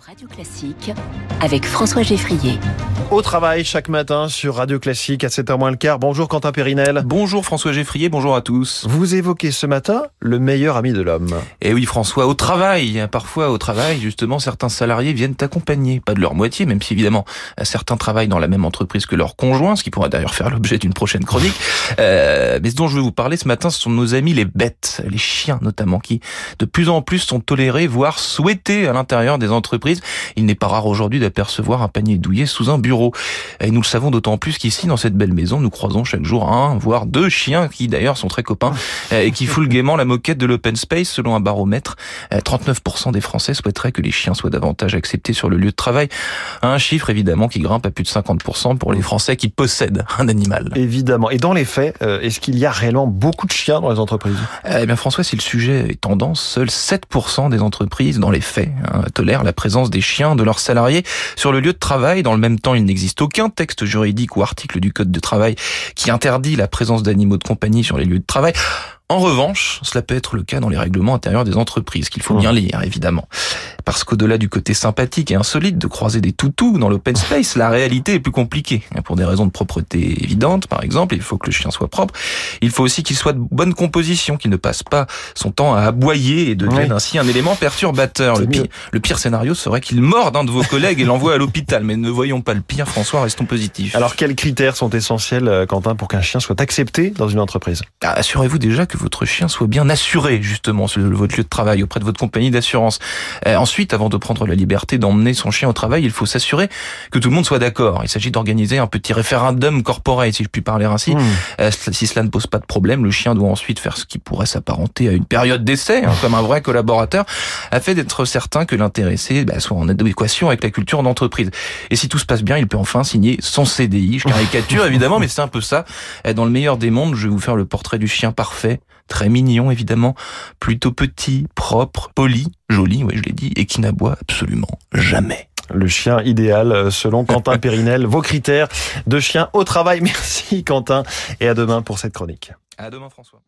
Radio Classique avec François Geffrier. Au travail chaque matin sur Radio Classique à 7h moins le quart. Bonjour Quentin Périnel. Bonjour François Geffrier, bonjour à tous. Vous évoquez ce matin le meilleur ami de l'homme. Et eh oui François, au travail, parfois au travail, justement, certains salariés viennent accompagner, pas de leur moitié, même si évidemment certains travaillent dans la même entreprise que leur conjoint, ce qui pourrait d'ailleurs faire l'objet d'une prochaine chronique. Euh, mais ce dont je veux vous parler ce matin, ce sont nos amis les bêtes, les chiens notamment, qui de plus en plus sont tolérés, voire souhaités à l'intérieur des entreprises il n'est pas rare aujourd'hui d'apercevoir un panier douillet sous un bureau. Et nous le savons d'autant plus qu'ici, dans cette belle maison, nous croisons chaque jour un, voire deux chiens qui d'ailleurs sont très copains et qui foulent gaiement la moquette de l'open space selon un baromètre. 39% des Français souhaiteraient que les chiens soient davantage acceptés sur le lieu de travail. Un chiffre évidemment qui grimpe à plus de 50% pour les Français qui possèdent un animal. Évidemment. Et dans les faits, euh, est-ce qu'il y a réellement beaucoup de chiens dans les entreprises? Eh bien François, si le sujet est tendance, seuls 7% des entreprises, dans les faits, hein, tolèrent la présence des chiens de leurs salariés sur le lieu de travail. Dans le même temps, il n'existe aucun texte juridique ou article du Code de travail qui interdit la présence d'animaux de compagnie sur les lieux de travail. En revanche, cela peut être le cas dans les règlements intérieurs des entreprises, qu'il faut mmh. bien lire, évidemment. Parce qu'au-delà du côté sympathique et insolite de croiser des toutous dans l'open space, la réalité est plus compliquée. Pour des raisons de propreté évidentes, par exemple, il faut que le chien soit propre. Il faut aussi qu'il soit de bonne composition, qu'il ne passe pas son temps à aboyer et devienne ainsi un élément perturbateur. Le pire, le pire, scénario serait qu'il morde un de vos collègues et l'envoie à l'hôpital. Mais ne voyons pas le pire, François, restons positifs. Alors, quels critères sont essentiels, euh, Quentin, pour qu'un chien soit accepté dans une entreprise? Ah, Assurez-vous déjà que votre chien soit bien assuré, justement, sur votre lieu de travail, auprès de votre compagnie d'assurance. Euh, ensuite, avant de prendre la liberté d'emmener son chien au travail, il faut s'assurer que tout le monde soit d'accord. Il s'agit d'organiser un petit référendum corporel, si je puis parler ainsi. Hmm. Euh, si cela ne pose pas de problème, le chien doit ensuite faire ce qui pourrait s'apparenter à une période d'essai, hein, comme un vrai collaborateur, afin d'être certain que l'intéressé bah, soit en adéquation avec la culture d'entreprise. Et si tout se passe bien, il peut enfin signer son CDI. Je caricature évidemment, mais c'est un peu ça. Dans le meilleur des mondes, je vais vous faire le portrait du chien parfait, très mignon évidemment, plutôt petit, propre, poli, joli, oui je l'ai dit, et qui n'aboie absolument jamais. Le chien idéal euh, selon Quentin Périnel. Vos critères de chien au travail. Merci Quentin et à demain pour cette chronique. À demain François.